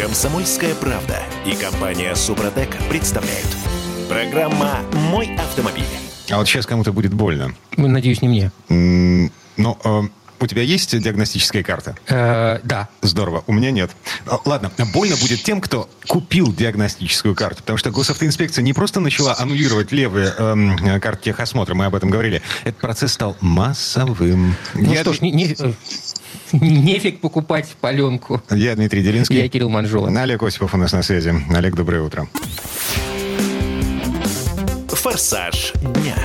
Комсомольская правда и компания Супротек представляют. Программа «Мой автомобиль». А вот сейчас кому-то будет больно. Ну, Надеюсь, не мне. М, Ну, э, у тебя есть диагностическая карта? Э, да. Здорово. У меня нет. А, Ладно, больно будет тем, кто купил диагностическую карту, потому что госавтоинспекция не просто начала аннулировать левые эм, карты техосмотра, мы об этом говорили. Этот процесс стал массовым. Ну я, что ж, не- не- э, нефиг покупать паленку. я Дмитрий Делинский. Я Кирилл Манжула. Олег Осипов у нас на связи. Олег, доброе утро. «Форсаж дня».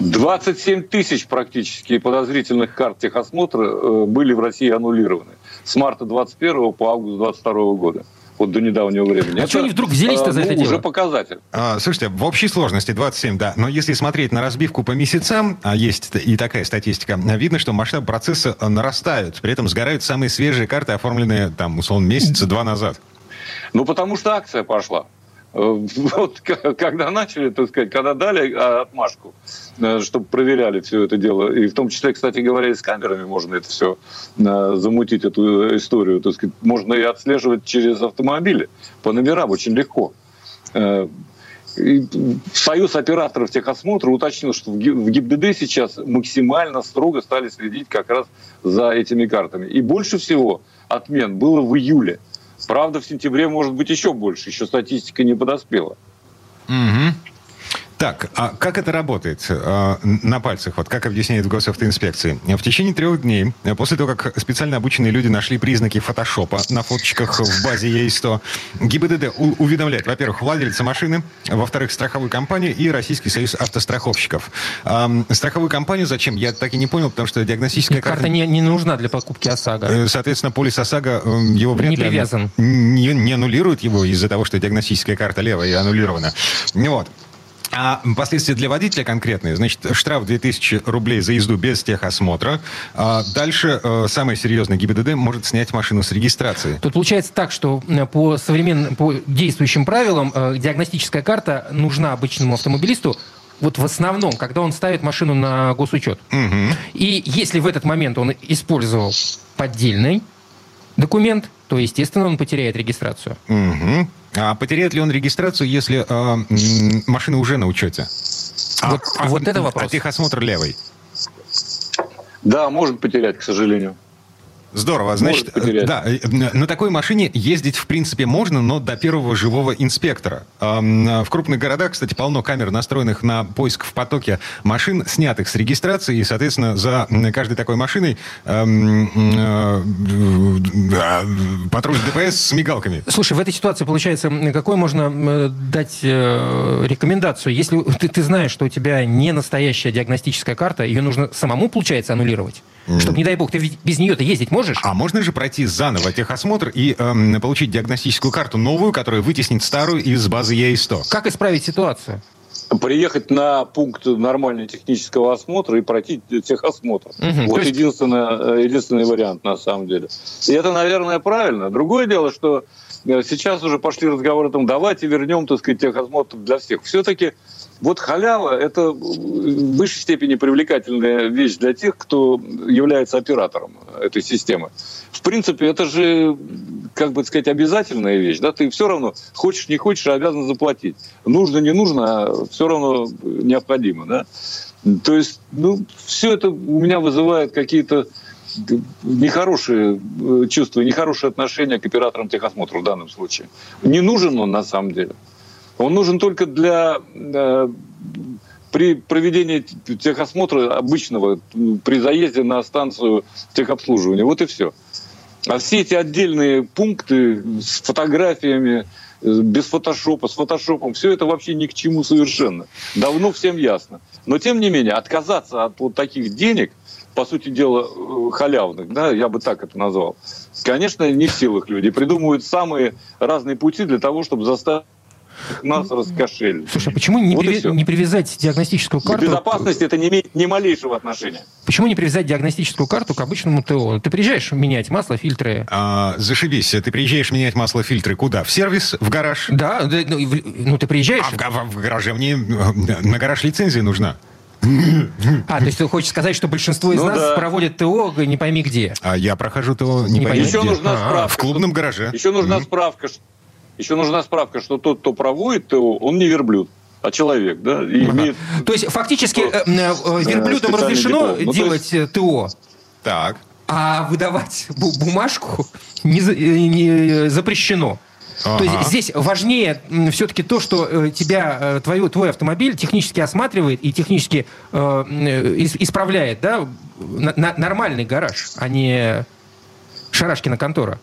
27 тысяч практически подозрительных карт техосмотра э, были в России аннулированы с марта 21 по август 22 года. Вот до недавнего времени. А что они вдруг взялись-то э, за это ну, дело? Уже показатель. А, слушайте, в общей сложности 27, да. Но если смотреть на разбивку по месяцам, а есть и такая статистика, видно, что масштаб процесса э, нарастают. При этом сгорают самые свежие карты, оформленные, там, условно, месяца два назад. Ну, потому что акция пошла. Э, Вот когда начали, так сказать, когда дали а, отмашку, э, чтобы проверяли все это дело, и в том числе, кстати говоря, и с камерами можно это все замутить, эту историю, так сказать, можно и отслеживать через автомобили по номерам очень легко. Э, и Союз операторов техосмотра уточнил, что в ГИБДД сейчас максимально строго стали следить как раз за этими картами. И больше всего отмен было в июле. Правда, в сентябре может быть еще больше, еще статистика не подоспела. Мгм. Так, а как это работает э, на пальцах? Вот как объясняет в госавтоинспекции? В течение трех дней, э, после того, как специально обученные люди нашли признаки фотошопа на фоточках в базе ЕИ-100, ГИБДД уведомляет, во-первых, владельца машины, во-вторых, страховую компанию и Российский союз автостраховщиков. Ам, страховую компанию зачем? Я так и не понял, потому что диагностическая Карта карта... не, не нужна для покупки ОСАГО. Э, Соответственно, полис ОСАГО его вряд Не ли привязан. Не, не аннулирует его из-за того, что диагностическая карта левая и аннулирована. Вот. А последствия для водителя конкретные. Значит, штраф 2000 рублей за езду без техосмотра. А дальше э, самое серьезное ГИБДД может снять машину с регистрации. Тут получается так, что э, по современным, по действующим правилам э, диагностическая карта нужна обычному автомобилисту вот в основном, когда он ставит машину на госучет. Мгм. И если в этот момент он использовал поддельный документ, то, естественно, он потеряет регистрацию. Мгм. А потеряет ли он регистрацию, если э, машина уже на учете? Вот- вот это вопрос. А техосмотр левый. Да, может потерять, к сожалению. Здорово. Значит, да, э, на такой машине ездить в принципе можно, но до первого живого инспектора. Э, В крупных городах, кстати, полно камер, настроенных на поиск в потоке машин, снятых с регистрации, и, соответственно, за каждой такой машиной э, патруль ДПС с мигалками. Слушай, в этой ситуации, получается, какой можно дать рекомендацию? Если ты, ты знаешь, что у тебя не настоящая диагностическая карта, ее нужно самому, получается, аннулировать? Чтобы, не дай бог, ты без нее-то ездить можешь? А можно же пройти заново техосмотр и эм, получить диагностическую карту новую, которая вытеснит старую из базы ЕИ-100? Как исправить ситуацию? Приехать на пункт нормального технического осмотра и пройти техосмотр. Мгм, Вот есть- единственное, э, единственный вариант на самом деле. И это, наверное, правильно. Другое дело, что э, сейчас уже пошли разговоры о том, давайте вернем, так сказать, техосмотр для всех. Все-таки вот халява – это в высшей степени привлекательная вещь для тех, кто является оператором этой системы. В принципе, это же, как бы сказать, обязательная вещь. Да? Ты все равно, хочешь, не хочешь, а обязан заплатить. Нужно, не нужно, а все равно необходимо. Да? То есть, ну, все это у меня вызывает какие-то нехорошие э, чувства, нехорошие отношения к операторам техосмотра в данном случае. Не нужен он на самом деле. Он нужен только для э, при проведении техосмотра обычного, при заезде на станцию техобслуживания. Вот и все. А все эти отдельные пункты с фотографиями, э, без фотошопа, с фотошопом, все это вообще ни к чему совершенно. Давно всем ясно. Но тем не менее, отказаться от вот таких денег, по сути дела, э, халявных, да, я бы так это назвал, конечно, не в силах люди. Придумывают самые разные пути для того, чтобы заставить нас раскошелить. Слушай, а почему не, Вот всё. не привязать диагностическую К карту... безопасности это не имеет ни малейшего отношения. Почему не привязать диагностическую карту к обычному ТО? Ты приезжаешь менять масло, фильтры. А, зашибись, ты приезжаешь менять масло фильтры куда? В сервис? В гараж? Да, да, ну, ну, ты приезжаешь... А в, в гараже мне э, на гараж лицензия нужна. А, то есть ты хочешь сказать, что большинство из Ну нас да. проводят ТО не пойми где. А я прохожу ТО не, Не пойми Еще где. нужна А, справка. В клубном гараже. Еще нужна Мгм. справка. Еще нужна справка, что тот, кто проводит ТО, он не верблюд, а человек, да, и Ага. имеет То есть фактически э, э, э, верблюдам разрешено диплом. Ну, то делать э, ТО, Так. а выдавать бу- бумажку не, не запрещено. То Ага. есть здесь важнее все-таки то, что тебя, твою, твой автомобиль технически осматривает и технически э, ис- исправляет, да, на- на- нормальный гараж, а не Шарашкина контора.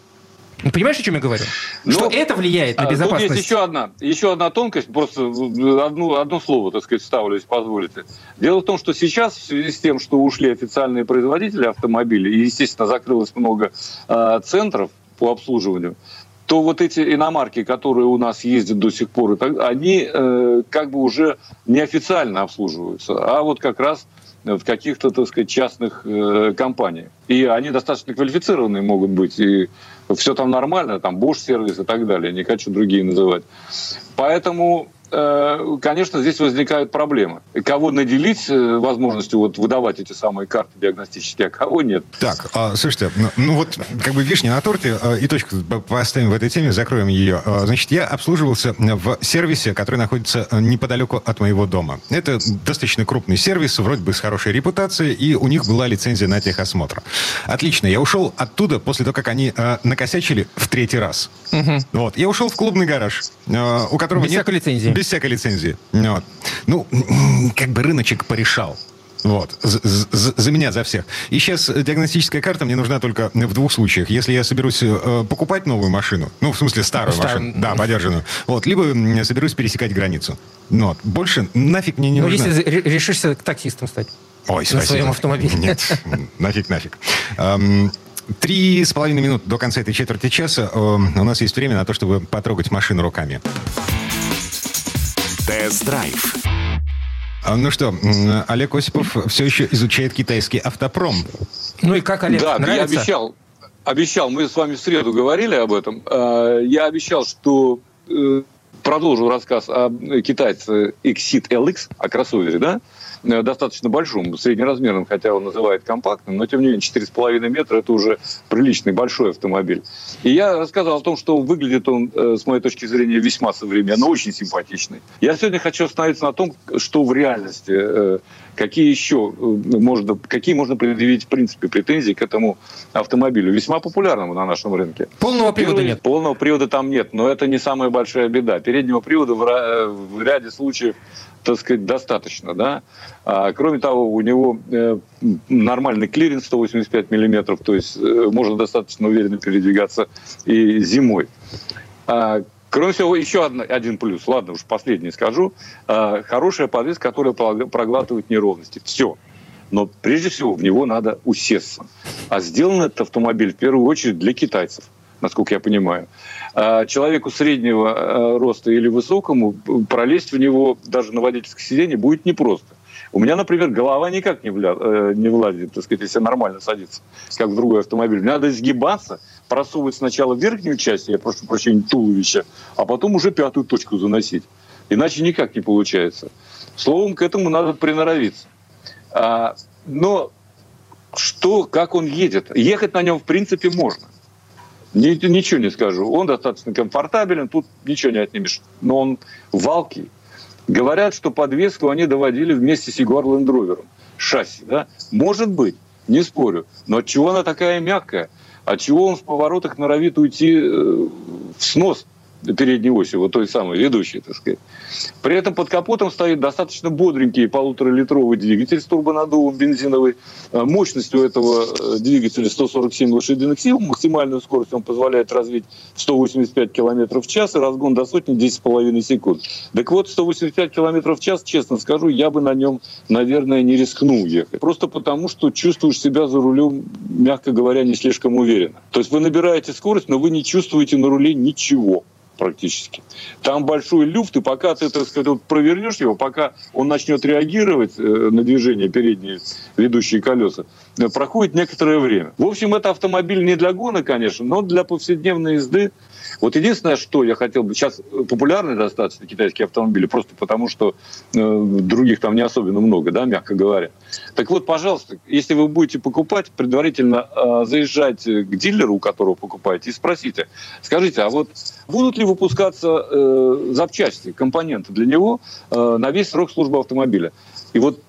Ну, Понимаешь, о чем я говорю? Ну, что это влияет на А, Тут безопасность. есть еще одна, еще одна тонкость, просто э, одну, одно слово, так сказать, вставлю, если позволите. Дело в том, что сейчас, в связи с тем, что ушли официальные производители автомобилей, и, естественно, закрылось много э, центров по обслуживанию, то вот эти иномарки, которые у нас ездят до сих пор, они э, как бы уже неофициально обслуживаются, а вот как раз в каких-то, так сказать, частных э, компаниях. И они достаточно квалифицированные могут быть, и все там нормально, там Bosch сервис и так далее, не хочу другие называть. Поэтому, конечно, здесь возникают проблемы. Кого наделить э, возможностью вот выдавать эти самые карты диагностические, а кого нет. Так, а, слушайте, ну, ну вот как бы вишня на торте, а, и точку поставим в этой теме, закроем ее. А, Значит, я обслуживался в сервисе, который находится а, неподалеку от моего дома. Это достаточно крупный сервис, вроде бы с хорошей репутацией, и у них была лицензия на техосмотр. Отлично, я ушел оттуда после того, как они накосячили в третий раз. Вот, я ушел в клубный гараж, у которого Без нет- лицензии. Без всякой лицензии. Вот. Ну, как бы рыночек порешал. Вот. За, за- за меня, за всех. И сейчас диагностическая карта мне нужна только в двух случаях. Если я соберусь э, покупать новую машину, ну, в смысле старую Стар- машину, да, подержанную, вот, либо соберусь пересекать границу. Ну, вот. Больше нафиг мне не Ну, нужно. если ре- решишься таксистом стать. Ой, на спасибо. своем автомобиле. Нет, нафиг, нафиг. Эм, Три с половиной минут до конца этой четверти часа у нас есть время на то, чтобы потрогать машину руками. Тест-драйв. А, Ну что, Олег Осипов все еще изучает китайский автопром. Ну и как, Олег, да, я нравится? обещал, обещал, мы с вами в среду говорили об этом. Э, Я обещал, что э, продолжу рассказ о китайце Exit LX, о кроссовере, да, э, достаточно большом, среднеразмерном, хотя он называет компактным, но тем не менее 4,5 метра – это уже приличный большой автомобиль. И я рассказал о том, что выглядит он, э, с моей точки зрения, весьма современно, очень симпатичный. Я сегодня хочу остановиться на том, что в реальности, э, какие еще э, можно, какие можно предъявить в принципе претензии к этому автомобилю, весьма популярному на нашем рынке. Полного привода Первый- нет. Полного привода там нет, но это не самая большая беда. Переднего привода в, в ряде случаев, так сказать, достаточно, да. А, кроме того, у него э, нормальный клиренс 185 миллиметров, то есть э, можно достаточно уверенно передвигаться и зимой. А, Кроме всего, еще одна- один плюс. Ладно, уж последний скажу. А, Хорошая подвеска, которая прог- проглатывает неровности. Все. Но прежде всего в него надо усесться. А сделан этот автомобиль в первую очередь для китайцев, насколько я понимаю. А Человеку среднего э, роста или высокому пролезть в него даже на водительское сиденье будет непросто. У меня, например, голова никак не, вля- э, не влазит, так сказать, если нормально садится, как в другой автомобиль. Мне надо изгибаться, просовывать сначала верхнюю часть, я прошу прощения, туловища, а потом уже пятую точку заносить. Иначе никак не получается. Словом, к этому надо приноровиться. А, но что, как он едет? Ехать на нем, в принципе, можно. Ни- ничего не скажу. Он достаточно комфортабелен, тут ничего не отнимешь. Но он валкий. Говорят, что подвеску они доводили вместе с Jaguar Rover. Шасси, да? Может быть, не спорю. Но от чего она такая мягкая? От чего он в поворотах норовит уйти э, в снос передней оси, вот той самой ведущей, так сказать. При этом под капотом стоит достаточно бодренький полуторалитровый двигатель с турбонаддувом бензиновый. Э, у этого э, двигателя 147 лошадиных сил. Максимальную скорость он позволяет развить в 185 км в час и разгон до сотни 10,5 секунд. Так вот, 185 км в час, честно скажу, я бы на нем, наверное, не рискнул ехать. Просто потому, что чувствуешь себя за рулем, мягко говоря, не слишком уверенно. То есть вы набираете скорость, но вы не чувствуете на руле ничего. Практически. Там большой люфт, и пока ты, так сказать, вот провернешь его, пока он начнет реагировать э, на движение передние ведущие колеса, э, проходит некоторое время. В общем, это автомобиль не для гона, конечно, но для повседневной езды вот единственное, что я хотел бы... Сейчас популярны достаточно китайские автомобили, просто потому что э, других там не особенно много, да, мягко говоря. Так вот, пожалуйста, если вы будете покупать, предварительно э, заезжайте к дилеру, у которого покупаете, и спросите, скажите, а вот будут ли выпускаться э, запчасти, компоненты для него э, на весь срок службы автомобиля? И вот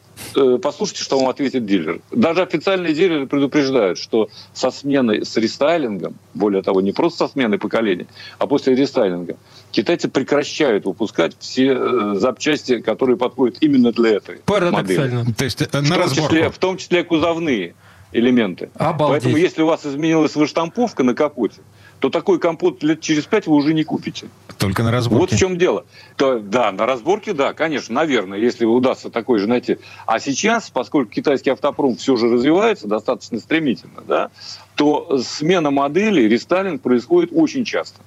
послушайте, что вам ответит дилер. Даже официальные дилеры предупреждают, что со сменой, с рестайлингом, более того, не просто со сменой поколения, а после рестайлинга, китайцы прекращают выпускать все э, запчасти, которые подходят именно для этой Парадоксально. модели. То есть э, В на том, числе, в том числе кузовные элементы. Обалдеть. Поэтому, если у вас изменилась выштамповка на капоте, то такой компот лет через пять вы уже не купите. Только на Вот разборке. в чем дело. То, да, на разборке, да, конечно, наверное, если удастся такой же найти. А сейчас, поскольку китайский автопром все же развивается достаточно стремительно, да, то смена модели, рестайлинг происходит очень часто.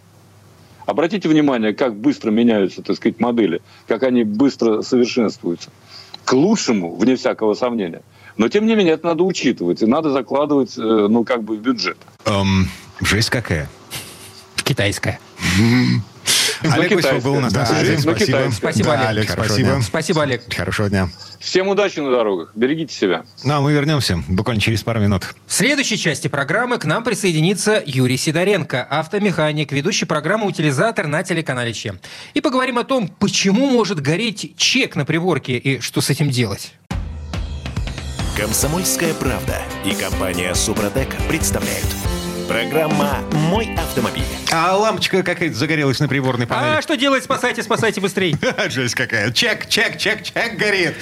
Обратите внимание, как быстро меняются, так сказать, модели, как они быстро совершенствуются. К лучшему, вне всякого сомнения. Но, тем не менее, это надо учитывать, и надо закладывать, э, ну, как бы в бюджет. Эм, жесть какая. Китайская. Олег китайская. был у нас Да, на связи. Спасибо. Спасибо, Да, Олег. Спасибо. дня. Спасибо, Олег. Хорошего дня. Всем удачи на дорогах. Берегите себя. Ну, а мы вернемся буквально через пару минут. В следующей части программы к нам присоединится Юрий Сидоренко, автомеханик, ведущий программы «Утилизатор» на телеканале ЧЕ. И поговорим о том, почему может гореть чек на приборке и что с этим делать. Комсомольская правда и компания Супротек представляют. Программа «Мой автомобиль». А лампочка какая-то загорелась на приборной панели. А что делать? Спасайте, спасайте быстрее. Жесть какая. Чек, чек, чек, чек горит.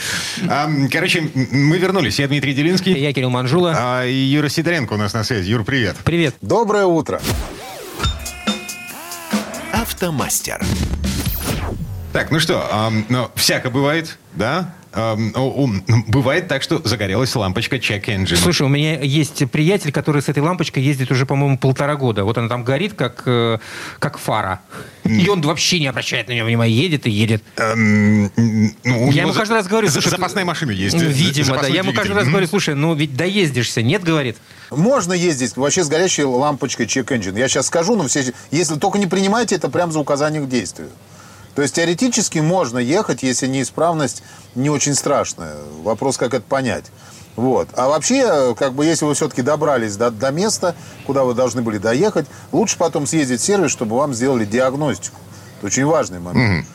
Короче, мы вернулись. Я Дмитрий Делинский. Я Кирилл Манжула. А, и Юра Сидоренко у нас на связи. Юр, привет. Привет. Доброе утро. Автомастер. Так, ну что, ам, ну, всяко бывает, да? Ну, бывает так, что загорелась лампочка check engine. Слушай, у меня есть приятель, который с этой лампочкой ездит уже, по-моему, полтора года. Вот она там горит, как, э, как фара. И он вообще не обращает на нее внимания. Едет и едет. Эм, ну, Я ему каждый раз говорю... за- слушай, Запасная машина есть. Ну, э, Видимо, да. Я ему каждый раз говорю, слушай, ну ведь доездишься. Нет, говорит. Можно ездить вообще с горящей лампочкой check-engine. Я сейчас скажу, но все, если только не принимайте это прямо за указание к действию. То есть теоретически можно ехать, если неисправность не очень страшная. Вопрос, как это понять. Вот. А вообще, как бы, если вы все-таки добрались до, до места, куда вы должны были доехать, лучше потом съездить в сервис, чтобы вам сделали диагностику. Это очень важный момент.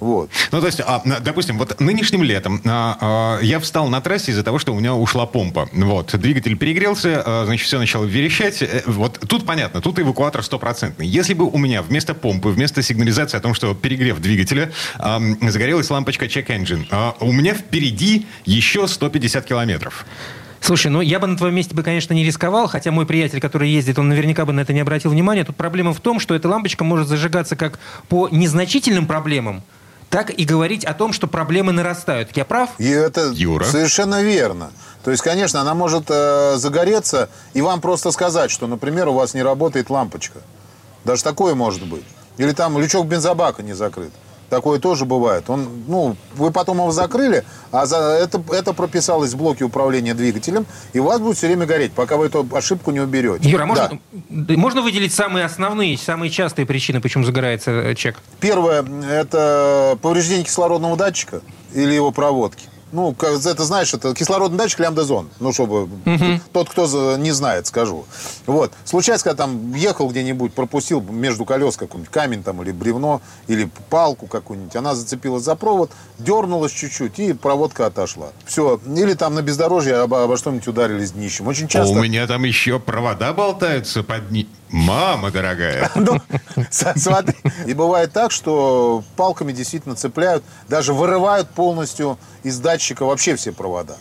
Вот. Ну, то есть, а, допустим, вот нынешним летом а, а, я встал на трассе из-за того, что у меня ушла помпа. Вот, двигатель перегрелся, а, значит, все начало верещать. Э, Вот тут понятно, тут эвакуатор стопроцентный. Если бы у меня вместо помпы, вместо сигнализации о том, что перегрев двигателя, а, загорелась лампочка check engine, а, у меня впереди еще 150 километров. Слушай, ну я бы на твоем месте бы, конечно, не рисковал, хотя мой приятель, который ездит, он наверняка бы на это не обратил внимания. Тут проблема в том, что эта лампочка может зажигаться как по незначительным проблемам, так и говорить о том, что проблемы нарастают. Я прав? И это Юра? совершенно верно. То есть, конечно, она может э, загореться и вам просто сказать, что, например, у вас не работает лампочка. Даже такое может быть. Или там лючок бензобака не закрыт. Такое тоже бывает. Он, ну, вы потом его закрыли, а за это, это прописалось в блоке управления двигателем, и у вас будет все время гореть, пока вы эту ошибку не уберете. Юра, можно, Да. да, можно выделить самые основные, самые частые причины, почему загорается э, чек? Первое – это повреждение кислородного датчика или его проводки. Ну, это знаешь, это кислородный датчик лямбда-зон. Ну, чтобы тот, кто не знает, скажу. Вот. Случается, когда там ехал где-нибудь, пропустил между колес какой-нибудь камень там или бревно, или палку какую-нибудь, она зацепилась за провод, дернулась чуть-чуть, и проводка отошла. Все. Или там на бездорожье обо, обо что-нибудь ударились днищем. Очень А часто... у меня там еще провода болтаются под ним. Мама дорогая. Ну, смотри. И бывает так, что палками действительно цепляют, даже вырывают полностью из датчика вообще все провода.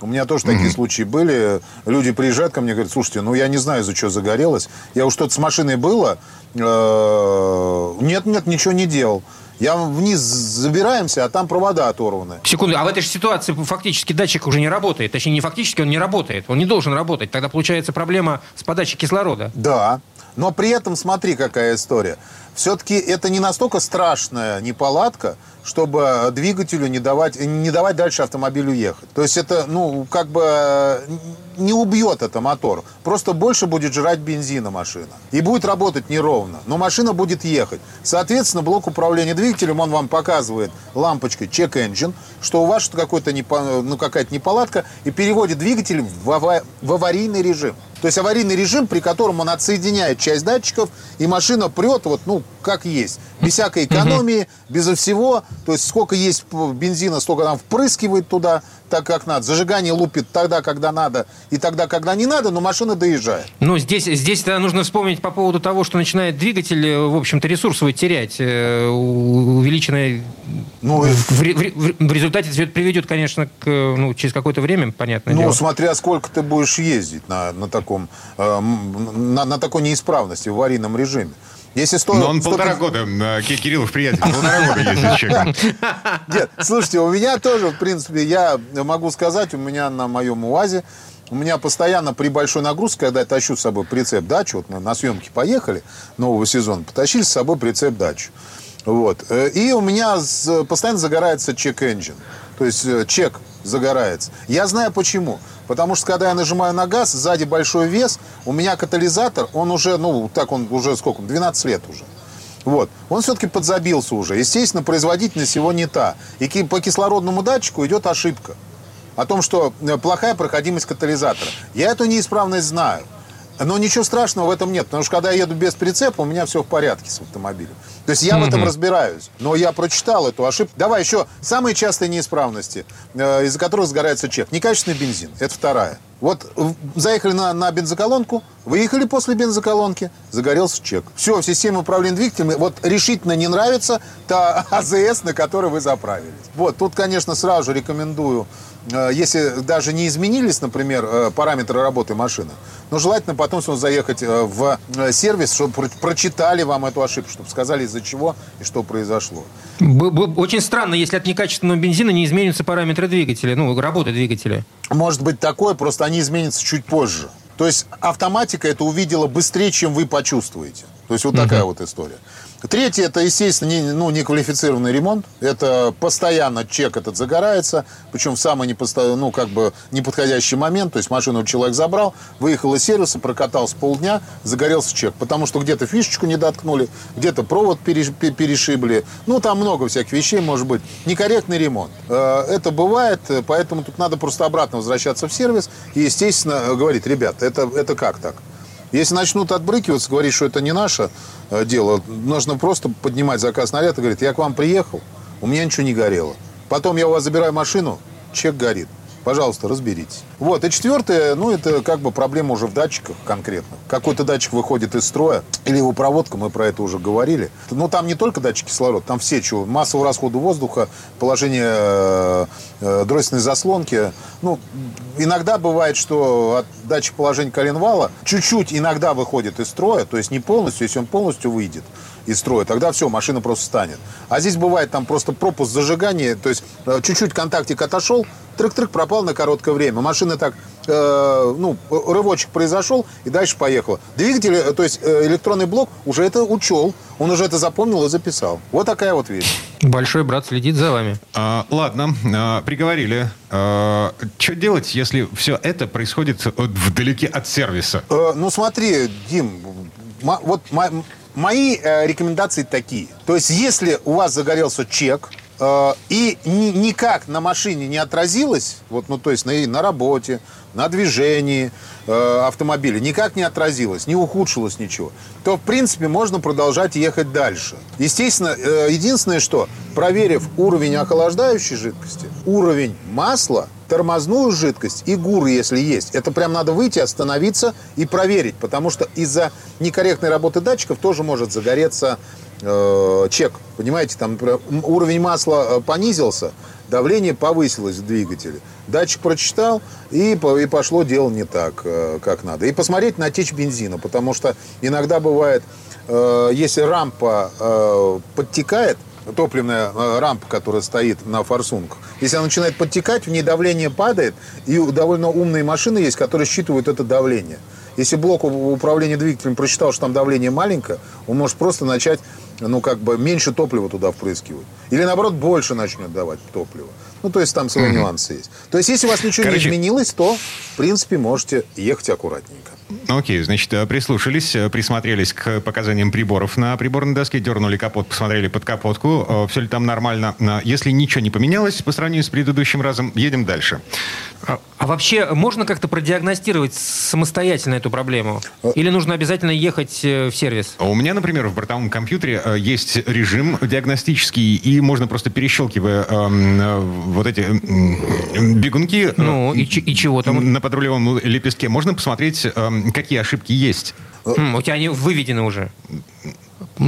У меня тоже такие случаи были. Люди приезжают ко мне и говорят, слушайте, ну я не знаю, из-за чего загорелось. Я уж что-то с машиной было. э, Нет, нет, ничего не делал. Я вниз забираемся, а там провода оторваны. Секунду, а в этой же ситуации фактически датчик уже не работает. Точнее, не фактически, он не работает. Он не должен работать. Тогда получается проблема с подачей кислорода. Да, но при этом смотри, какая история. все-таки это не настолько страшная неполадка, чтобы двигателю не давать, не давать дальше автомобилю ехать. То есть это, ну, как бы э, не убьет это мотор. Просто больше будет жрать бензина машина. И будет работать неровно. Но машина будет ехать. Соответственно, блок управления двигателем, он вам показывает лампочкой check engine, что у вас какой-то ну, какая-то неполадка, и переводит двигатель в, в аварийный режим. То есть аварийный режим, при котором он отсоединяет часть датчиков, и машина прет вот, ну, как есть. Без всякой экономии, безо всего. То есть сколько есть бензина, столько там впрыскивает туда, так как надо. Зажигание лупит тогда, когда надо, и тогда, когда не надо, но машина доезжает. Ну, здесь, здесь нужно вспомнить по поводу того, что начинает двигатель, э, в общем-то, ресурс свой терять. Э, увеличенное... Ну, в, в, в, в результате это приведет, конечно, к, ну, через какое-то время, понятно. Ну, дело. смотря сколько ты будешь ездить на, на, таком, э, на, на такой неисправности в аварийном режиме. Если 100, Но он 100... полтора года, э, Кириллов приятель, полтора года ездит человеком. Нет, слушайте, у меня тоже, в принципе, я могу сказать, у меня на моем УАЗе, у меня постоянно при большой нагрузке, когда я тащу с собой прицеп дачу, вот на, на съемки поехали нового сезона, потащили с собой прицеп дачу. Вот. Э, и у меня постоянно загорается чек-энджин. То есть э, чек загорается. Я знаю почему. Потому что когда я нажимаю на газ, сзади большой вес, у меня катализатор, он уже, ну, так он уже сколько, 12 лет уже. Вот. Он все-таки подзабился уже. Естественно, производительность его не та. И по кислородному датчику идет ошибка. О том, что э, плохая проходимость катализатора. Я эту неисправность знаю. Но ничего страшного в этом нет, потому что когда я еду без прицепа, у меня все в порядке с автомобилем. То есть я mm-hmm. в этом разбираюсь. Но я прочитал эту ошибку. Давай еще самые частые неисправности, э, из-за которых сгорается чек. Некачественный бензин. Это вторая. Вот заехали на, на бензоколонку, выехали после бензоколонки, загорелся чек. Все, в системе управления двигателями вот решительно не нравится та АЗС, на которой вы заправились. Вот, тут, конечно, сразу рекомендую Э, если даже не изменились, например, э, параметры работы машины, но желательно потом заехать э, в сервис, чтобы прочитали вам эту ошибку, чтобы сказали, из-за чего и что произошло. Очень странно, если от некачественного бензина не изменятся параметры двигателя, ну, работы двигателя. Может быть такое, просто они изменятся чуть позже. То есть автоматика это увидела быстрее, чем вы почувствуете. То есть вот угу. такая вот история. Третье, это, естественно, не, ну, неквалифицированный ремонт. Это постоянно чек этот загорается, причем в самый непосто... ну, как бы неподходящий момент. То есть машину человек забрал, выехал из сервиса, прокатался полдня, загорелся чек. Потому что где-то фишечку не доткнули, где-то провод перешибли. Ну, там много всяких вещей, может быть. Некорректный ремонт. Э, это бывает, поэтому тут надо просто обратно возвращаться в сервис и, естественно, говорить, ребят, это, это как так? Если начнут отбрыкиваться, говорить, что это не наше э, дело, нужно просто поднимать заказ наряд и говорить, я к вам приехал, у меня ничего не горело. Потом я у вас забираю машину, чек горит. Пожалуйста, разберитесь. Вот. И четвертое, ну, это как бы проблема уже в датчиках конкретно. Какой-то датчик выходит из строя, или его проводка, мы про это уже говорили. Ну, там не только датчик кислорода, там все, чего, массового расхода воздуха, положение э, э, дроссельной заслонки. Ну, иногда бывает, что от датчик положения коленвала чуть-чуть иногда выходит из строя, то есть не полностью, если он полностью выйдет из строя, тогда все, машина просто станет. А здесь бывает там просто пропуск зажигания, то есть э, чуть-чуть контактик отошел, трык-трык пропал на короткое время. Машина так, э, ну, рывочек произошел и дальше поехала. Двигатель, э, то есть э, электронный блок уже это учел, он уже это запомнил и записал. Вот такая вот вещь. Большой брат следит за вами. А, ладно, а, приговорили. А, что делать, если все это происходит вдалеке от сервиса? А, ну смотри, Дим, вот Мои э, рекомендации такие. То есть, если у вас загорелся чек, э, и ни, никак на машине не отразилось, вот, ну, то есть на, на работе, на движении э, автомобиля, никак не отразилось, не ухудшилось ничего, то, в принципе, можно продолжать ехать дальше. Естественно, э, единственное, что, проверив уровень охлаждающей жидкости, уровень масла, тормозную жидкость и ГУР, если есть. Это прям надо выйти, остановиться и проверить, потому что из-за некорректной работы датчиков тоже может загореться э, чек. Понимаете, там например, уровень масла э, понизился, давление повысилось в двигателе. Датчик прочитал, и, и пошло дело не так, э, как надо. И посмотреть на течь бензина, потому что иногда бывает, э, если рампа э, подтекает, топливная э, рампа, которая стоит на форсунках, если она начинает подтекать, в ней давление падает, и довольно умные машины есть, которые считывают это давление. Если блок управления двигателем прочитал, что там давление маленькое, он может просто начать, ну, как бы меньше топлива туда впрыскивать. Или, наоборот, больше начнет давать топлива. Ну, то есть там свои нюансы есть. То есть, если у вас ничего Короче... не изменилось, то, в принципе, можете ехать аккуратненько. Окей, значит, э, прислушались, э, присмотрелись к показаниям приборов на приборной доске, дернули капот, посмотрели под капотку, э, все ли там нормально. Если ничего не поменялось по сравнению с предыдущим разом, едем дальше. А, а вообще можно как-то продиагностировать самостоятельно эту проблему? Или нужно обязательно ехать в сервис? У меня, например, в бортовом компьютере есть режим диагностический, и можно просто перещелкивая э, вот эти бегунки ну, и, и чего там? на подрулевом лепестке, можно посмотреть э, какие ошибки есть. У тебя они выведены уже.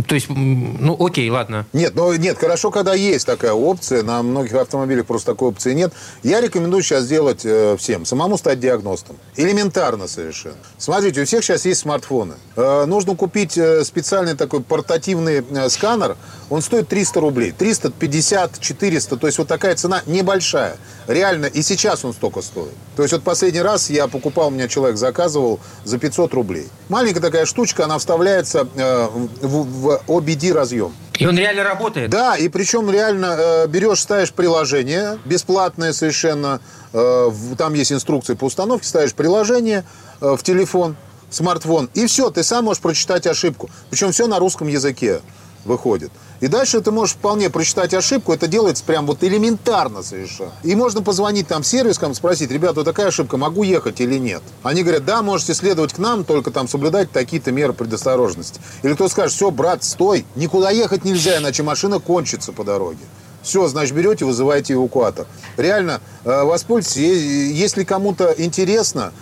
То есть, ну окей, ладно. Нет, ну нет, хорошо, когда есть такая опция. На многих автомобилях просто такой опции нет. Я рекомендую сейчас сделать э, всем. Самому стать диагностом. Элементарно совершенно. Смотрите, у всех сейчас есть смартфоны. Э, нужно купить э, специальный такой портативный э, сканер. Он стоит 300 рублей. 350, 400. То есть вот такая цена небольшая. Реально, и сейчас он столько стоит. То есть вот последний раз я покупал, у меня человек заказывал за 500 рублей. Маленькая такая штучка, она вставляется э, в, в OBD разъем. И он реально работает? Да, и причем реально э, берешь, ставишь приложение, бесплатное совершенно, э, там есть инструкции по установке, ставишь приложение э, в телефон, смартфон, и все, ты сам можешь прочитать ошибку. Причем все на русском языке выходит. И дальше ты можешь вполне прочитать ошибку. Это делается прям вот элементарно совершенно. И можно позвонить там сервискам, спросить, ребята, вот такая ошибка, могу ехать или нет? Они говорят, да, можете следовать к нам, только там соблюдать такие-то меры предосторожности. Или кто скажет, все, брат, стой, никуда ехать нельзя, иначе машина кончится по дороге. Все, значит, берете, вызываете эвакуатор. Реально, э, воспользуйтесь. Если кому-то интересно,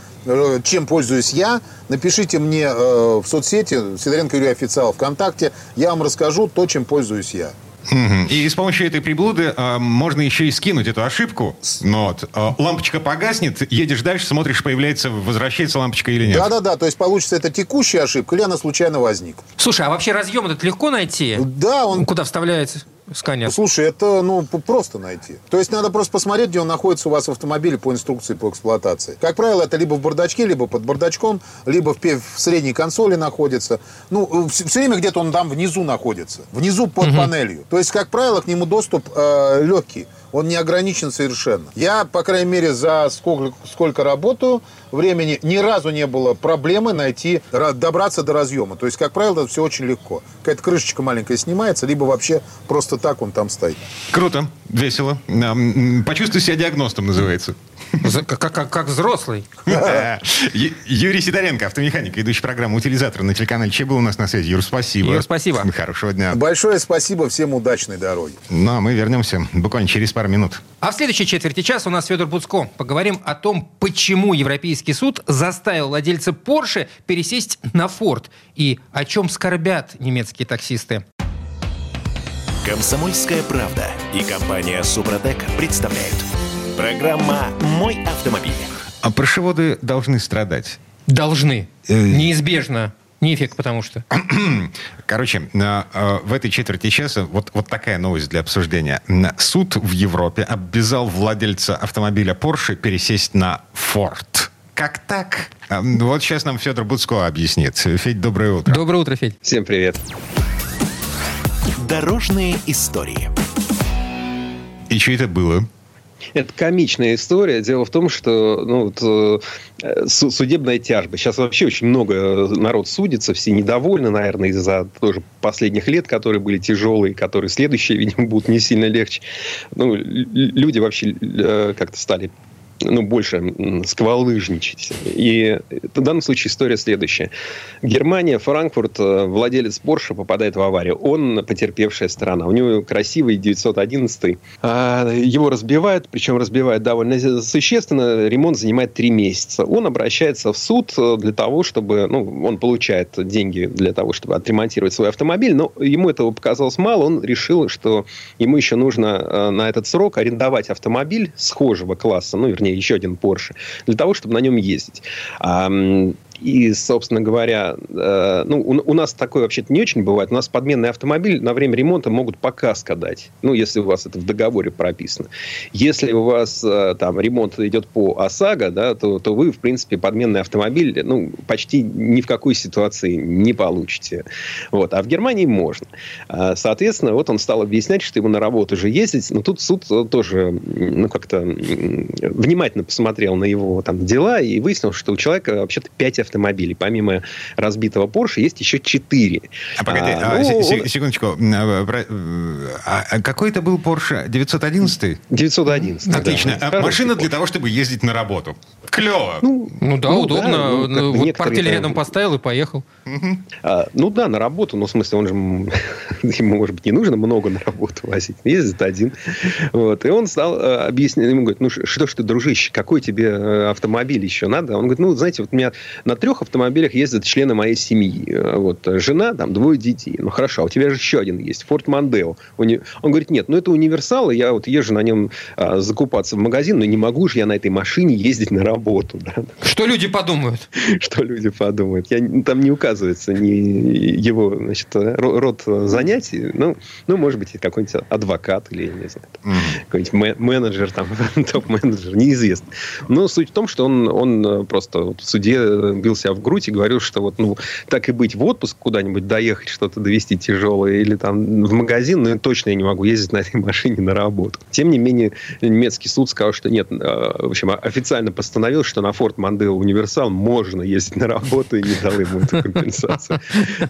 чем пользуюсь я, напишите мне э, в соцсети Сидоренко Юрий Официал ВКонтакте, я вам расскажу то, чем пользуюсь я. И с помощью этой приблуды э, можно еще и скинуть эту ошибку. Ну вот, э, лампочка погаснет, едешь дальше, смотришь, появляется, возвращается лампочка или нет. Да-да-да, то есть получится это текущая ошибка или она случайно возникла. Слушай, а вообще разъем этот легко найти? Да, он... Куда вставляется? Сканер? Слушай, это ну просто найти. То есть надо просто посмотреть, где он находится у вас в автомобиле по инструкции по эксплуатации. Как правило, это либо в бардачке, либо под бардачком, либо в, в средней консоли находится. Ну, все, все время где-то он там внизу находится. Внизу под угу. панелью. То есть, как правило, к нему доступ э, легкий он не ограничен совершенно. Я, по крайней мере, за сколько, сколько работаю времени, ни разу не было проблемы найти, добраться до разъема. То есть, как правило, это все очень легко. Какая-то крышечка маленькая снимается, либо вообще просто так он там стоит. Круто, весело. Почувствуй себя диагностом, называется. Как, как, как взрослый. Юрий Сидоренко, автомеханик, ведущий программу «Утилизатор» на телеканале Че был у нас на связи. Юр, спасибо. Юр, спасибо. Хорошего дня. Большое спасибо, всем удачной дороги. Ну, а мы вернемся буквально через пару минут. А в следующей четверти часа у нас Федор Буцко. Поговорим о том, почему Европейский суд заставил владельца Porsche пересесть на Ford и о чем скорбят немецкие таксисты. Комсомольская правда и компания Супротек представляют. Программа «Мой автомобиль». А паршеводы должны страдать. Должны. Э, Неизбежно. Нефиг, потому что. Короче, э, в этой четверти часа вот, вот такая новость для обсуждения. Суд в Европе обязал владельца автомобиля Porsche пересесть на Ford. Как так? Вот сейчас нам Федор Буцко объяснит. Федь, доброе утро. Доброе утро, Федь. Всем привет. Дорожные истории. И что это было? Это комичная история. Дело в том, что ну, вот, э, судебная тяжба. Сейчас вообще очень много народ судится, все недовольны, наверное, из-за тоже последних лет, которые были тяжелые, которые следующие, видимо, будут не сильно легче. Ну, люди вообще э, как-то стали ну, больше сквалыжничать. И в данном случае история следующая. Германия, Франкфурт, э, владелец Порше попадает в аварию. Он потерпевшая сторона. У него красивый 911. А, его разбивают, причем разбивают довольно существенно. Ремонт занимает три месяца. Он обращается в суд э, для того, чтобы... Ну, он получает деньги для того, чтобы отремонтировать свой автомобиль, но ему этого показалось мало. Он решил, что ему еще нужно э, на этот срок арендовать автомобиль схожего класса, ну, вернее, еще один Porsche, для того, чтобы на нем ездить. И, собственно говоря, э, ну, у, у нас такое вообще-то не очень бывает. У нас подменный автомобиль на время ремонта могут по каско дать. Ну, если у вас это в договоре прописано. Если у вас э, там ремонт идет по ОСАГО, да, то, то вы, в принципе, подменный автомобиль ну, почти ни в какой ситуации не получите. Вот. А в Германии можно. А, соответственно, вот он стал объяснять, что ему на работу же ездить. Но тут суд тоже ну, как-то внимательно посмотрел на его там, дела и выяснил, что у человека вообще-то 5 автомобилей. Помимо разбитого Porsche есть еще 4. А погоди, а, а, ну, секундочку. А, а, а какой это был Porsche? 911? 911. Отлично. Да. Машина для того, чтобы ездить на работу. Клево. Ну, ну да, ну, удобно. Да, ну, ну вот портфель там... рядом поставил и поехал. Угу. А, ну да, на работу. Ну, в смысле, он же ему, может быть, не нужно много на работу возить. Ездит один. Вот. И он стал э, объяснять. Ему говорит, ну что ж ты, дружище, какой тебе э, автомобиль еще надо? Он говорит, ну, знаете, вот у меня на трех автомобилях ездят члены моей семьи. Э, вот жена, там, двое детей. Ну, хорошо, а у тебя же еще один есть. Форд Мандео. Он говорит, нет, ну, это универсал, и я вот езжу на нем а, закупаться в магазин, но не могу же я на этой машине ездить на работу. Да? Что люди подумают? Что люди подумают? Я, там не указывается ни его значит, род занятий. Ну, ну может быть, какой-нибудь адвокат или, не знаю, mm. какой-нибудь менеджер, там, топ-менеджер, неизвестно. Но суть в том, что он, он просто вот в суде бил себя в грудь и говорил, что вот, ну, так и быть, в отпуск куда-нибудь доехать, что-то довести тяжелое, или там в магазин, но точно я не могу ездить на этой машине на работу. Тем не менее, немецкий суд сказал, что нет, а, в общем, официально постановил, что на Ford Mondeo Универсал можно ездить на работу и не дал ему эту компенсацию.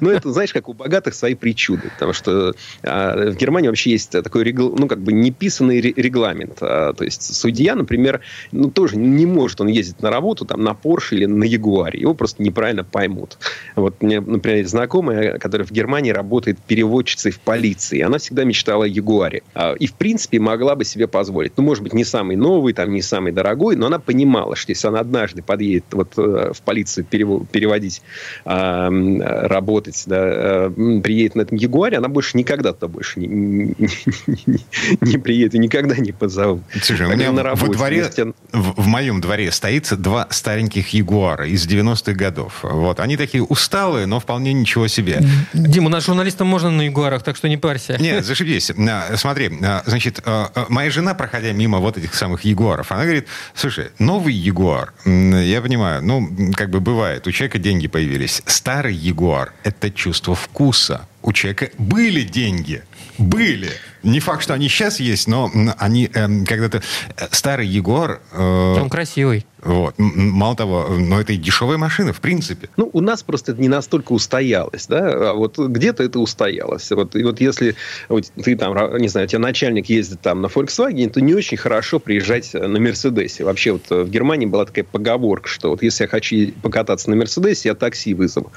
Но это, знаешь, как у богатых свои причуды, потому что а, в Германии вообще есть такой, ну, как бы неписанный регламент. А, то есть судья, например, ну, тоже не может он ездить на работу там на Porsche или на Ягуаре. Его просто неправильно поймут. Вот меня, например, знакомая, которая в Германии работает переводчицей в полиции. Она всегда мечтала о Ягуаре. И, в принципе, могла бы себе позволить. Ну, может быть, не самый новый, там, не самый дорогой, но она понимала, что если она однажды подъедет вот э, в полицию переводить, работать, да, э, приедет на этом Ягуаре, она больше никогда туда больше не, не, не, не приедет и никогда не позовут. Слушай, у меня на работе, во дворе, вместе... в, в моем дворе стоит два стареньких Ягуара из 90-х годов. Вот. Они такие усталые, но вполне ничего себе. Дима, у нас журналистам можно на Ягуарах, так что не парься. Нет, зашибись. Смотри, значит, моя жена, проходя мимо вот этих самых Ягуаров, она говорит, слушай, новый Ягуар, я понимаю, ну, как бы бывает, у человека деньги появились. Старый Ягуар – это чувство вкуса. У человека были деньги. Были. Не факт, что они сейчас есть, но они э, когда-то... Старый Егор... Э, Он красивый. Вот. Мало того, но это и дешевая машина, в принципе. Ну, у нас просто это не настолько устоялось, да, а вот где-то это устоялось. Вот, и вот если вот, ты там, не знаю, у тебя начальник ездит там на Volkswagen, то не очень хорошо приезжать на Мерседесе. Вообще вот в Германии была такая поговорка, что вот если я хочу покататься на Мерседесе, я такси вызову.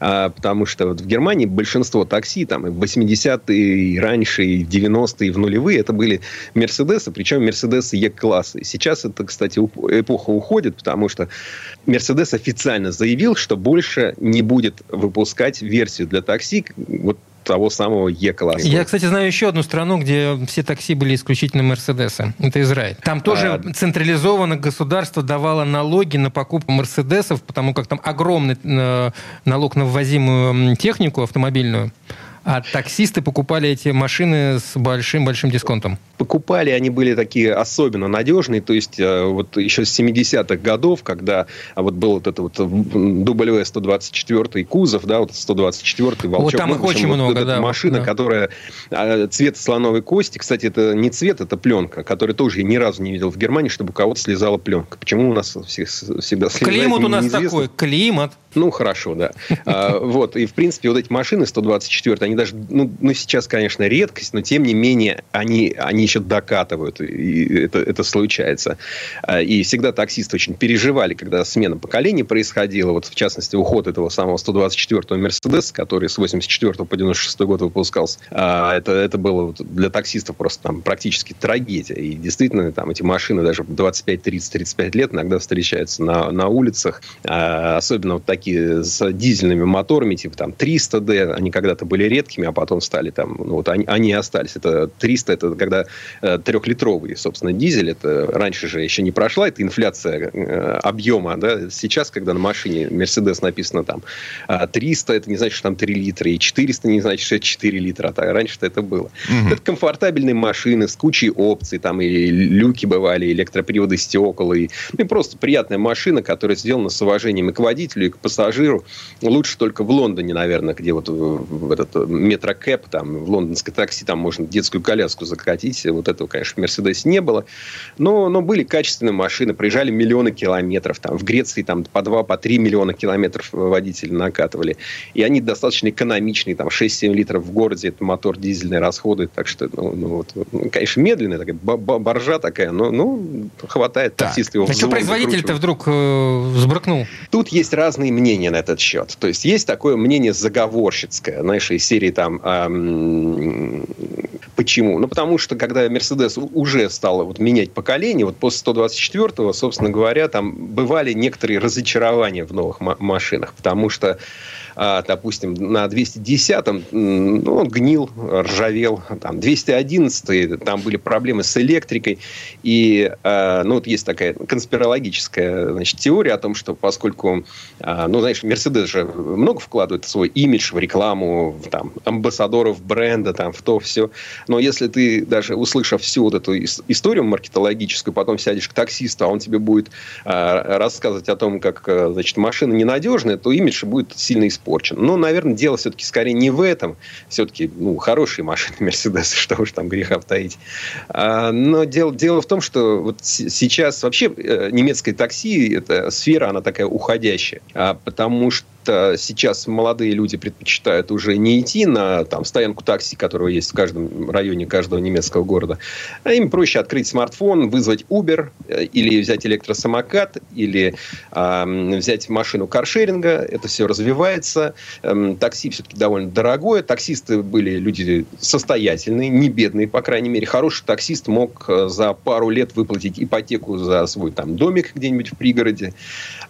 А, потому что вот в Германии большинство такси, там, и в 80-е, и раньше, и в 90-е, и в нулевые, это были Мерседесы, причем Мерседесы Е-класса. Сейчас это, кстати, эпоха уходит, потому что Мерседес официально заявил, что больше не будет выпускать версию для такси вот того самого Е-класса. Я, кстати, знаю еще одну страну, где все такси были исключительно Мерседесы. Это Израиль. Там тоже а... централизованно государство давало налоги на покупку Мерседесов, потому как там огромный э, налог на ввозимую технику автомобильную. А таксисты покупали эти машины с большим-большим дисконтом? Покупали, они были такие особенно надежные. То есть, э, вот еще с 70-х годов, когда а, вот был вот этот вот W124 кузов, да, вот 124 Волчок. Вот там их очень вот много, да. Машина, да. которая а, цвет слоновой кости. Кстати, это не цвет, это пленка, которую тоже я ни разу не видел в Германии, чтобы у кого-то слезала пленка. Почему у нас всех, всегда слезает, Климат у нас неизвестно. такой, климат. Ну, хорошо, да. А, вот, и, в принципе, вот эти машины 124, они даже, ну, ну, сейчас, конечно, редкость, но, тем не менее, они, они еще докатывают, и это, это случается. А, и всегда таксисты очень переживали, когда смена поколений происходила, вот, в частности, уход этого самого 124-го Мерседеса, который с 84 по 96 год выпускался. А, это, это было для таксистов просто там практически трагедия. И действительно, там эти машины даже 25, 30, 35 лет иногда встречаются на, на улицах, особенно вот такие с дизельными моторами, типа там 300D, они когда-то были редкими, а потом стали там, ну вот они, они остались. Это 300, это когда э, трехлитровый, собственно, дизель. Это раньше же еще не прошла, это инфляция э, объема. Да? Сейчас, когда на машине Mercedes написано там 300, это не значит, что там 3 литра, и 400 не значит, что это 4 литра, а раньше-то это было. Угу. Это комфортабельные машины с кучей опций, там и люки бывали, электроприводы стекол, и, ну, и просто приятная машина, которая сделана с уважением и к водителю, и к пассажиру. Лучше только в Лондоне, наверное, где вот этот метрокэп, там, в лондонское такси, там можно детскую коляску закатить. Вот этого, конечно, в Мерседесе не было. Но, но были качественные машины, проезжали миллионы километров. Там, в Греции там, по 2, по 3 миллиона километров водители накатывали. И они достаточно экономичные. Там 6-7 литров в городе. Это мотор дизельный расходует. Так что, ну, ну, вот, ну, конечно, медленная такая, боржа такая, но ну, хватает. Так. Таксист его а что производитель-то вдруг э, взбрыкнул? Тут есть разные мнения на этот счет. То есть есть такое мнение заговорщицкое, знаешь, из серии там эм, почему? Ну, потому что когда Mercedes уже стала вот менять поколение, вот после 124-го, собственно говоря, там бывали некоторые разочарования в новых машинах, потому что а, допустим, на 210-м ну, он гнил, ржавел. Там 211 там были проблемы с электрикой. И а, ну, вот есть такая конспирологическая значит, теория о том, что поскольку, а, ну, знаешь, Мерседес же много вкладывает в свой имидж, в рекламу, в, там, амбассадоров бренда, там, в то все. Но если ты даже услышав всю вот эту историю маркетологическую, потом сядешь к таксисту, а он тебе будет рассказывать о том, как, значит, машина ненадежная, то имидж будет сильно испортен испорчен. Но, наверное, дело все-таки скорее не в этом. Все-таки, ну, хорошие машины Мерседес, что уж там греха таить. А, но дело, дело в том, что вот сейчас вообще э, немецкое такси, эта сфера, она такая уходящая. А, потому что сейчас молодые люди предпочитают уже не идти на там, стоянку такси, которая есть в каждом районе каждого немецкого города, а им проще открыть смартфон, вызвать Uber э, или взять электросамокат, или э, взять машину каршеринга. Это все развивается. Эм, такси все-таки довольно дорогое. Таксисты были люди состоятельные, не бедные, по крайней мере. Хороший таксист мог э, за пару лет выплатить ипотеку за свой там домик где-нибудь в пригороде.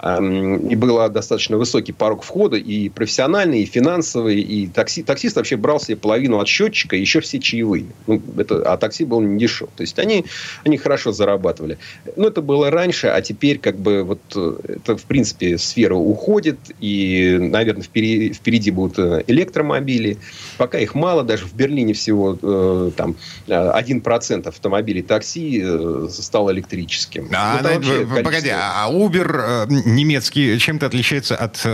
Эм, и был достаточно высокий порог входа и профессиональный, и финансовый, и такси. Таксист вообще брал себе половину от счетчика, еще все чаевые. Ну, это, а такси был не дешев. То есть они, они хорошо зарабатывали. Но это было раньше, а теперь как бы вот э, это в принципе сфера уходит, и, наверное, впереди, впереди будут э, электромобили. Пока их мало, даже в Берлине всего э, там 1% автомобилей такси стал электрическим. А, ну, вообще, погоди, а Uber немецкий чем-то отличается от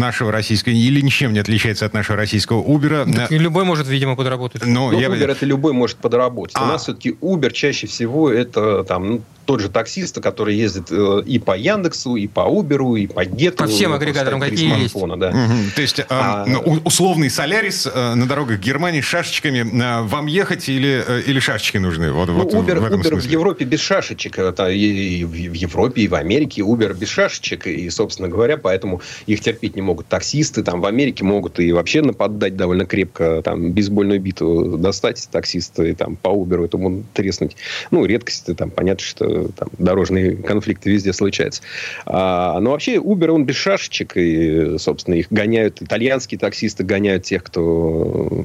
нашего российского, или ничем не отличается от нашего российского Uber. Так любой может, видимо, подработать. Но, Но ну, я... Uber это любой может подработать. А. У нас все-таки Uber чаще всего это там, ну, тот же таксист, который ездит э, и по Яндексу, и по Уберу, и по Гету. По всем агрегаторам, какие есть. Да. Угу. То есть э, а, ну, условный Солярис э, на дорогах Германии с шашечками. Вам ехать или, или шашечки нужны? Вот, ну, вот Uber, в, этом Uber в Европе без шашечек. Это и, и в Европе, и в Америке Uber без шашечек. И, собственно говоря, поэтому их терпеть не могут таксисты. Там в Америке могут и вообще нападать довольно крепко. Там бейсбольную биту достать таксисты и там по Uber этому треснуть. Ну, редкость. Там понятно, что там, дорожные конфликты везде случаются. А, но вообще Uber, он без шашечек, и, собственно, их гоняют, итальянские таксисты гоняют тех, кто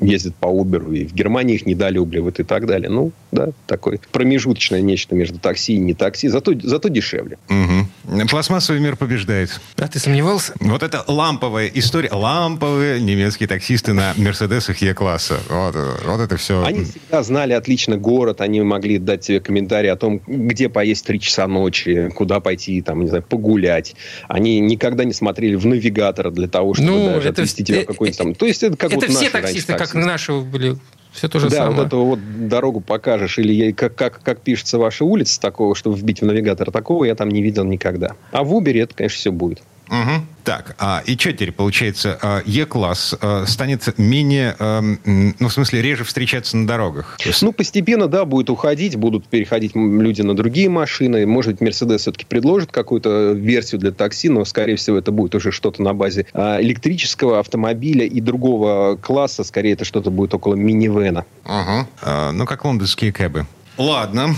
ездит по Uber, и в Германии их недолюбливают и так далее. Ну, да, такое промежуточное нечто между такси и не такси, зато, зато дешевле. Угу. Пластмассовый мир побеждает. А ты сомневался? Вот это ламповая история. Ламповые немецкие таксисты на Мерседесах Е-класса. Вот, вот это все. Они всегда знали отлично город, они могли дать тебе комментарий о том, где поесть три часа ночи, куда пойти, там, не знаю, погулять. Они никогда не смотрели в навигатор для того, чтобы ну, даже это, отвезти тебя в какой-нибудь там... То есть это как это вот все таксисты, как таксисты. наши были все то же да, самое. вот эту вот дорогу покажешь, или как, как, как пишется ваша улица, такого, чтобы вбить в навигатор, такого я там не видел никогда. А в Uber это, конечно, все будет. Угу. Так, а, и что теперь получается? А, Е-класс а, станет менее, а, ну, в смысле, реже встречаться на дорогах? Есть... Ну, постепенно, да, будет уходить, будут переходить люди на другие машины. Может быть, Мерседес все-таки предложит какую-то версию для такси, но, скорее всего, это будет уже что-то на базе а, электрического автомобиля и другого класса. Скорее, это что-то будет около минивэна. Ага. А, ну, как лондонские кэбы. Ладно.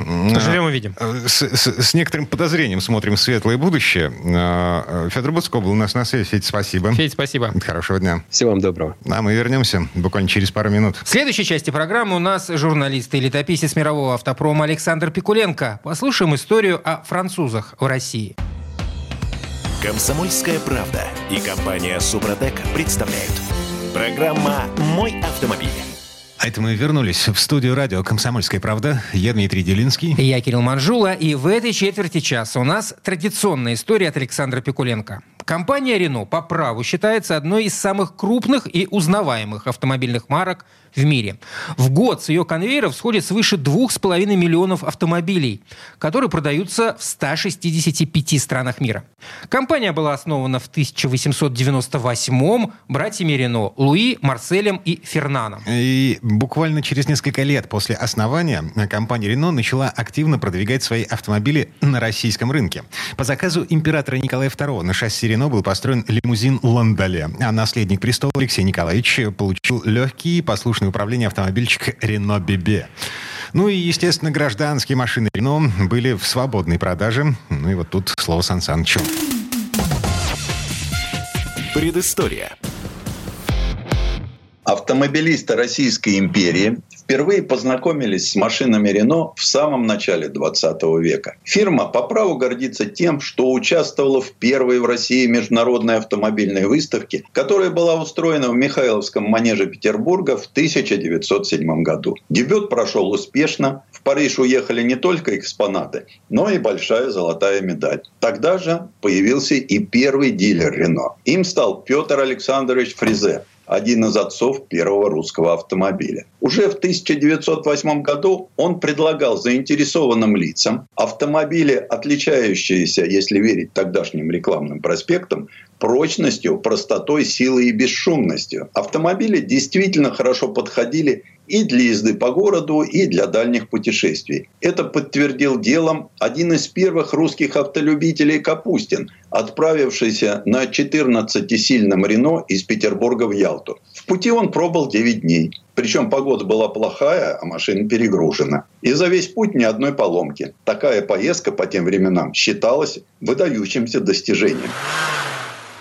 А, Живем и видим. С, с, с некоторым подозрением смотрим в светлое будущее. Федор Буцко был у нас на связи. Федь, спасибо. Федь, спасибо. Хорошего дня. Всего вам доброго. А мы вернемся буквально через пару минут. В следующей части программы у нас журналист и летописец мирового автопрома Александр Пикуленко. Послушаем историю о французах в России. Комсомольская правда и компания Супротек представляют. Программа «Мой автомобиль». А это мы вернулись в студию радио «Комсомольская правда». Я Дмитрий Делинский. Я Кирилл Манжула. И в этой четверти часа у нас традиционная история от Александра Пикуленко. Компания «Рено» по праву считается одной из самых крупных и узнаваемых автомобильных марок в мире. В год с ее конвейеров сходит свыше 2,5 миллионов автомобилей, которые продаются в 165 странах мира. Компания была основана в 1898-м братьями Рено Луи, Марселем и Фернаном. И буквально через несколько лет после основания компания Рено начала активно продвигать свои автомобили на российском рынке. По заказу императора Николая II на шасси Рено был построен лимузин «Ландале», а наследник престола Алексей Николаевич получил легкий и послушный управление автомобильчик Рено Бебе. Ну и, естественно, гражданские машины Рено были в свободной продаже. Ну и вот тут слово Сан Санычу. Предыстория. Автомобилисты Российской империи впервые познакомились с машинами Рено в самом начале 20 века. Фирма по праву гордится тем, что участвовала в первой в России международной автомобильной выставке, которая была устроена в Михайловском манеже Петербурга в 1907 году. Дебют прошел успешно. В Париж уехали не только экспонаты, но и большая золотая медаль. Тогда же появился и первый дилер Рено. Им стал Петр Александрович Фризе один из отцов первого русского автомобиля. Уже в 1908 году он предлагал заинтересованным лицам автомобили, отличающиеся, если верить тогдашним рекламным проспектам, прочностью, простотой, силой и бесшумностью. Автомобили действительно хорошо подходили и для езды по городу, и для дальних путешествий. Это подтвердил делом один из первых русских автолюбителей Капустин, отправившийся на 14-сильном Рено из Петербурга в Ялту. В пути он пробыл 9 дней. Причем погода была плохая, а машина перегружена. И за весь путь ни одной поломки. Такая поездка по тем временам считалась выдающимся достижением.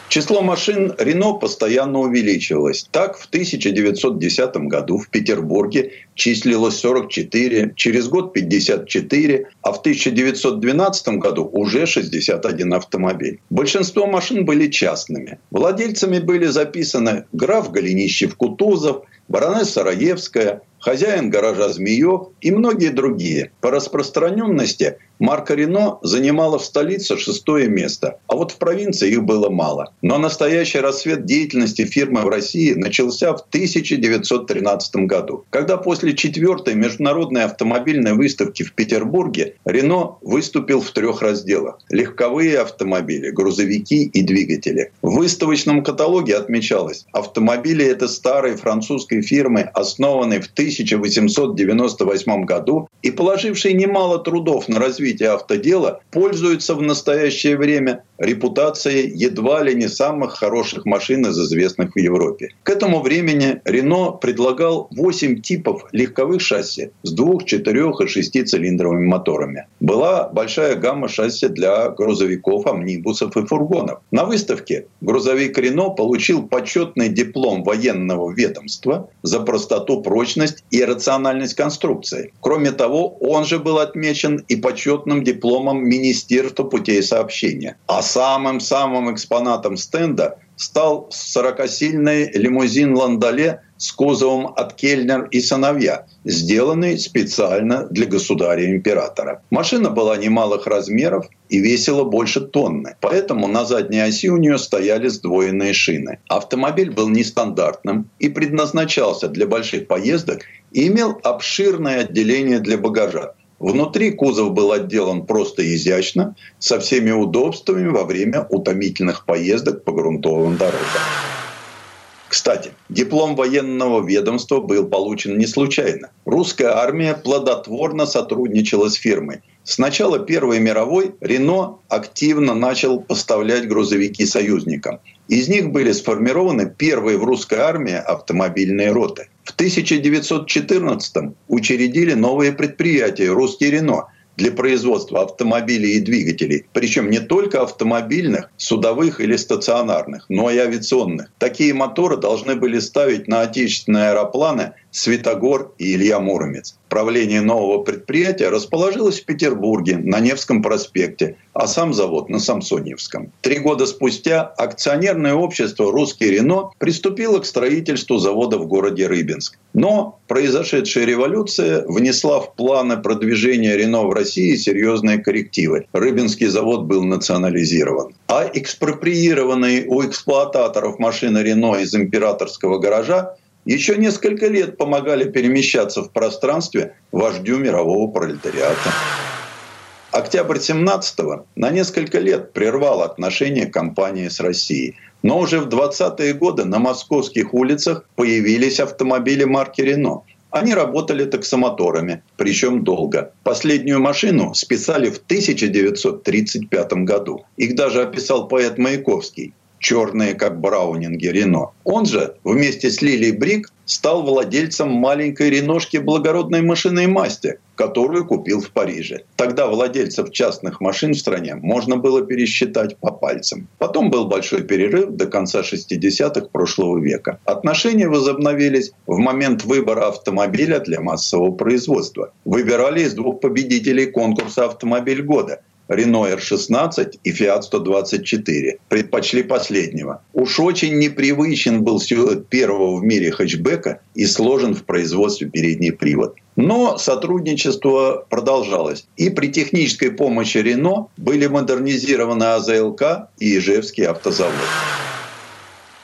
Число машин Рено постоянно увеличивалось. Так, в 1910 году в Петербурге числилось 44, через год 54, а в 1912 году уже 61 автомобиль. Большинство машин были частными. Владельцами были записаны граф Голенищев-Кутузов, баронесса Раевская, хозяин гаража Змеев и многие другие. По распространенности марка Рено занимала в столице шестое место, а вот в провинции их было мало. Но настоящий рассвет деятельности фирмы в России начался в 1913 году, когда после четвертой международной автомобильной выставки в Петербурге Рено выступил в трех разделах. Легковые автомобили, грузовики и двигатели. В выставочном каталоге отмечалось, автомобили это старой французской фирмы, основанной в 1900 1898 году и положивший немало трудов на развитие автодела, пользуется в настоящее время репутацией едва ли не самых хороших машин из известных в Европе. К этому времени Рено предлагал 8 типов легковых шасси с двух, четырех и шестицилиндровыми моторами. Была большая гамма шасси для грузовиков, амнибусов и фургонов. На выставке грузовик Рено получил почетный диплом военного ведомства за простоту, прочность и рациональность конструкции. Кроме того, он же был отмечен и почетным дипломом Министерства путей сообщения. А самым-самым экспонатом стенда стал 40-сильный лимузин «Ландале» с кузовом от Кельнер и сыновья, сделанный специально для государя-императора. Машина была немалых размеров и весила больше тонны, поэтому на задней оси у нее стояли сдвоенные шины. Автомобиль был нестандартным и предназначался для больших поездок и имел обширное отделение для багажа. Внутри кузов был отделан просто изящно, со всеми удобствами во время утомительных поездок по грунтовым дорогам. Кстати, диплом военного ведомства был получен не случайно. Русская армия плодотворно сотрудничала с фирмой. С начала Первой мировой Рено активно начал поставлять грузовики союзникам. Из них были сформированы первые в русской армии автомобильные роты. В 1914 учредили новые предприятия «Русский Рено», для производства автомобилей и двигателей. Причем не только автомобильных, судовых или стационарных, но и авиационных. Такие моторы должны были ставить на отечественные аэропланы Светогор и Илья Муромец. Правление нового предприятия расположилось в Петербурге на Невском проспекте, а сам завод на Самсоневском. Три года спустя акционерное общество «Русский Рено» приступило к строительству завода в городе Рыбинск. Но произошедшая революция внесла в планы продвижения Рено в России серьезные коррективы. Рыбинский завод был национализирован. А экспроприированные у эксплуататоров машины Рено из императорского гаража еще несколько лет помогали перемещаться в пространстве вождю мирового пролетариата. Октябрь 17-го на несколько лет прервал отношения компании с Россией. Но уже в 20-е годы на московских улицах появились автомобили марки «Рено». Они работали таксомоторами, причем долго. Последнюю машину списали в 1935 году. Их даже описал поэт Маяковский черные, как браунинги Рено. Он же вместе с Лилией Брик стал владельцем маленькой реношки благородной машины масти, которую купил в Париже. Тогда владельцев частных машин в стране можно было пересчитать по пальцам. Потом был большой перерыв до конца 60-х прошлого века. Отношения возобновились в момент выбора автомобиля для массового производства. Выбирали из двух победителей конкурса «Автомобиль года» Renault R16 и Fiat 124. Предпочли последнего. Уж очень непривычен был силуэт первого в мире хэтчбека и сложен в производстве передний привод. Но сотрудничество продолжалось. И при технической помощи Renault были модернизированы АЗЛК и Ижевский автозавод.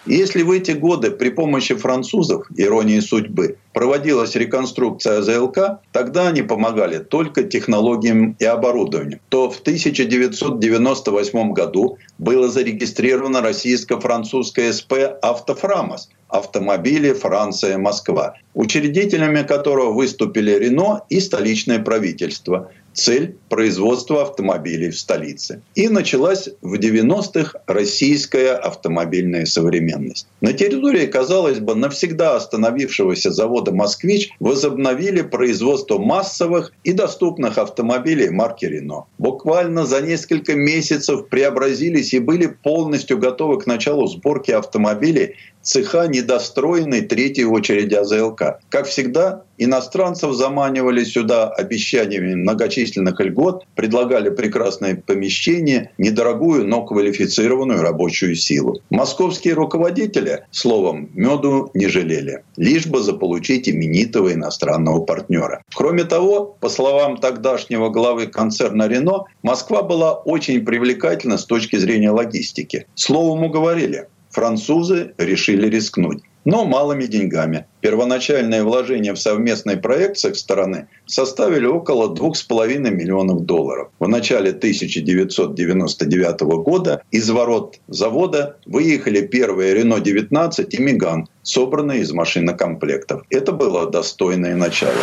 Если в эти годы при помощи французов, иронии судьбы, проводилась реконструкция АЗЛК, тогда они помогали только технологиям и оборудованию, то в 1998 году было зарегистрировано российско-французское СП «Автофрамос», автомобили Франция-Москва, учредителями которого выступили Рено и столичное правительство. Цель – производство автомобилей в столице. И началась в 90-х российская автомобильная современность. На территории, казалось бы, навсегда остановившегося завода «Москвич» возобновили производство массовых и доступных автомобилей марки «Рено». Буквально за несколько месяцев преобразились и были полностью готовы к началу сборки автомобилей цеха недостроенной третьей очереди АЗЛК. Как всегда, иностранцев заманивали сюда обещаниями многочисленных льгот, предлагали прекрасное помещение, недорогую, но квалифицированную рабочую силу. Московские руководители, словом, меду не жалели, лишь бы заполучить именитого иностранного партнера. Кроме того, по словам тогдашнего главы концерна «Рено», Москва была очень привлекательна с точки зрения логистики. Словом уговорили французы решили рискнуть. Но малыми деньгами. Первоначальные вложения в совместный проект с их стороны составили около 2,5 миллионов долларов. В начале 1999 года из ворот завода выехали первые Рено 19 и Меган, собранные из машинокомплектов. Это было достойное начало.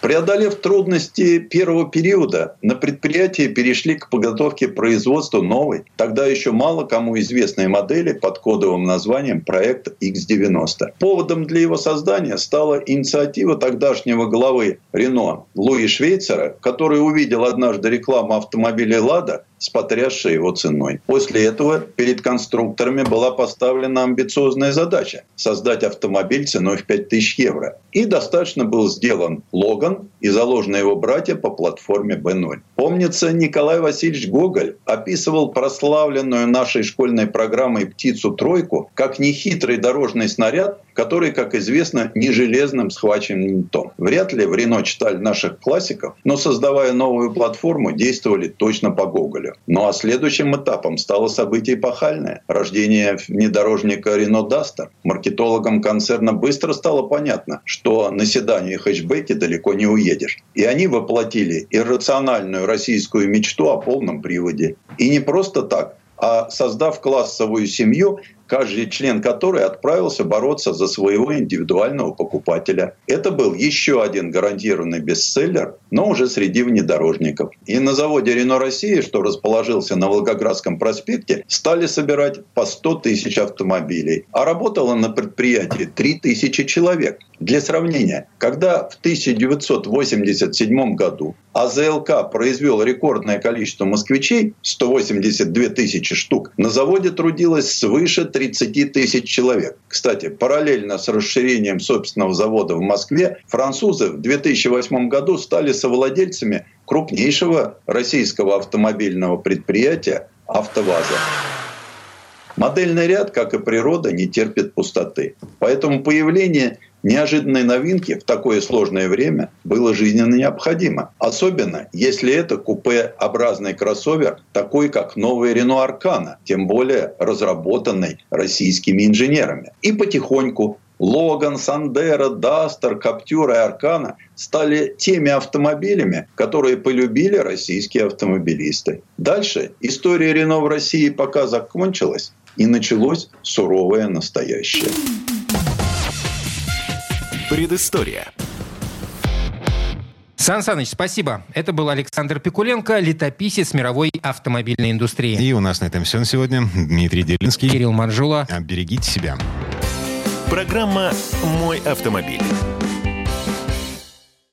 Преодолев трудности первого периода, на предприятии перешли к подготовке производства новой, тогда еще мало кому известной модели под кодовым названием проект X90. Поводом для его создания стала инициатива тогдашнего главы Рено Луи Швейцера, который увидел однажды рекламу автомобиля «Лада» с потрясшей его ценой. После этого перед конструкторами была поставлена амбициозная задача – создать автомобиль ценой в 5000 евро. И достаточно был сделан Логан и заложены его братья по платформе B0. Помнится, Николай Васильевич Гоголь описывал прославленную нашей школьной программой «Птицу тройку» как нехитрый дорожный снаряд, который, как известно, не железным схваченным том. Вряд ли в Рено читали наших классиков, но создавая новую платформу, действовали точно по Гоголю. Ну а следующим этапом стало событие эпохальное – рождение внедорожника Рено Дастер. Маркетологам концерна быстро стало понятно, что на седане и хэтчбеке далеко не уедешь. И они воплотили иррациональную российскую мечту о полном приводе. И не просто так, а создав классовую семью, каждый член которой отправился бороться за своего индивидуального покупателя. Это был еще один гарантированный бестселлер, но уже среди внедорожников. И на заводе «Рено России», что расположился на Волгоградском проспекте, стали собирать по 100 тысяч автомобилей. А работало на предприятии 3 тысячи человек. Для сравнения, когда в 1987 году АЗЛК произвел рекордное количество москвичей, 182 тысячи штук, на заводе трудилось свыше 30 тысяч человек. Кстати, параллельно с расширением собственного завода в Москве, французы в 2008 году стали совладельцами крупнейшего российского автомобильного предприятия «АвтоВАЗа». Модельный ряд, как и природа, не терпит пустоты. Поэтому появление неожиданной новинки в такое сложное время было жизненно необходимо. Особенно, если это купе-образный кроссовер, такой как новый Renault Аркана, тем более разработанный российскими инженерами. И потихоньку Логан, Сандера, Дастер, Каптюр и Аркана стали теми автомобилями, которые полюбили российские автомобилисты. Дальше история Рено в России пока закончилась, и началось суровое настоящее. Предыстория. Сан Саныч, спасибо. Это был Александр Пикуленко, летописец мировой автомобильной индустрии. И у нас на этом все на сегодня. Дмитрий Делинский. Кирилл Манжула. Берегите себя. Программа «Мой автомобиль».